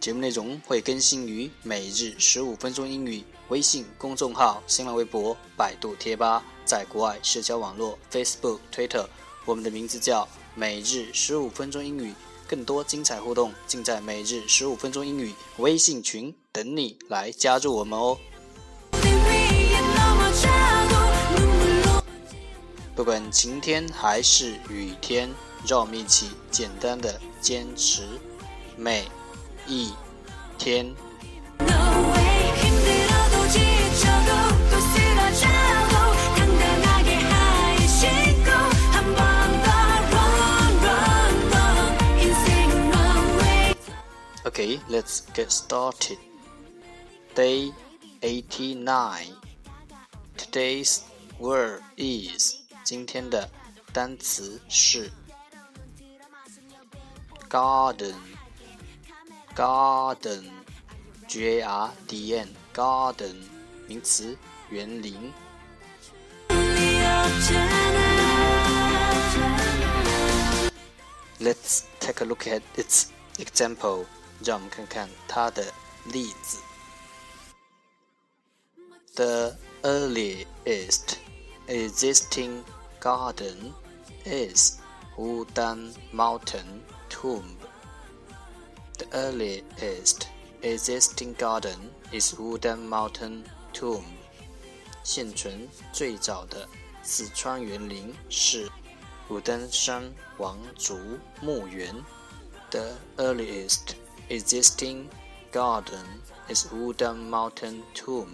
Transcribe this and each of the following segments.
节目内容会更新于每日十五分钟英语微信公众号、新浪微博、百度贴吧，在国外社交网络 Facebook、Twitter。我们的名字叫每日十五分钟英语，更多精彩互动尽在每日十五分钟英语微信群，等你来加入我们哦。不管晴天还是雨天，让我们一起简单的坚持每一天。Okay, let's get started. Day 89. Today's word is 今天的单词是 garden，garden，g a r d n，garden，名词，园林。Let's take a look at its example，让我们看看它的例子。The earliest existing garden is Wooden Mountain Tomb. The earliest existing garden is Wooden Mountain Tomb. 现存最早的四川园林是武登山王族墓园。The earliest existing garden is Wooden Mountain Tomb.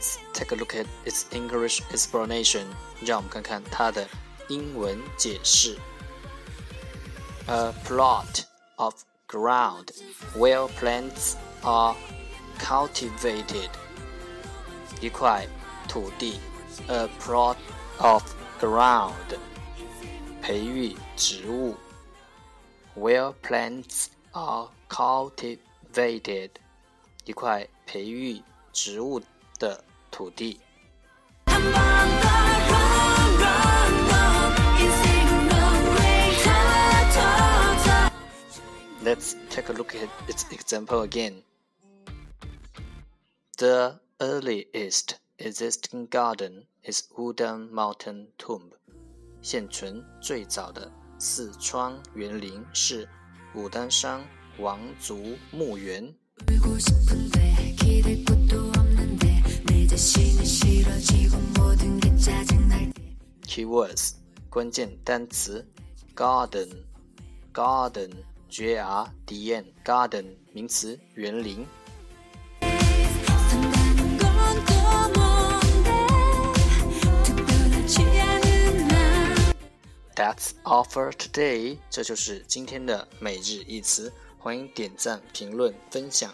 Let's take a look at its English explanation. 让我们看看它的英文解释。A plot of ground where plants are cultivated. 一块土地，a plot of ground，培育植物，where plants are cultivated，一块培育植物。的 土地。Let's take a look at its example again. The earliest existing garden is Wooden Mountain Tomb. 现存最早的四川园林是武当山王族墓园。 Keywords 关键单词 garden garden g r d n，garden 名词园林。That's all for today，这就是今天的每日一词。欢迎点赞、评论、分享。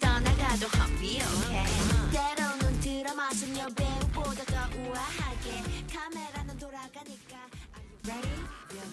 떠나가도 I'll be 때로 눈 들어 맞은 여배우보다 더 우아하게 카메라는 돌아가니까 Are you ready?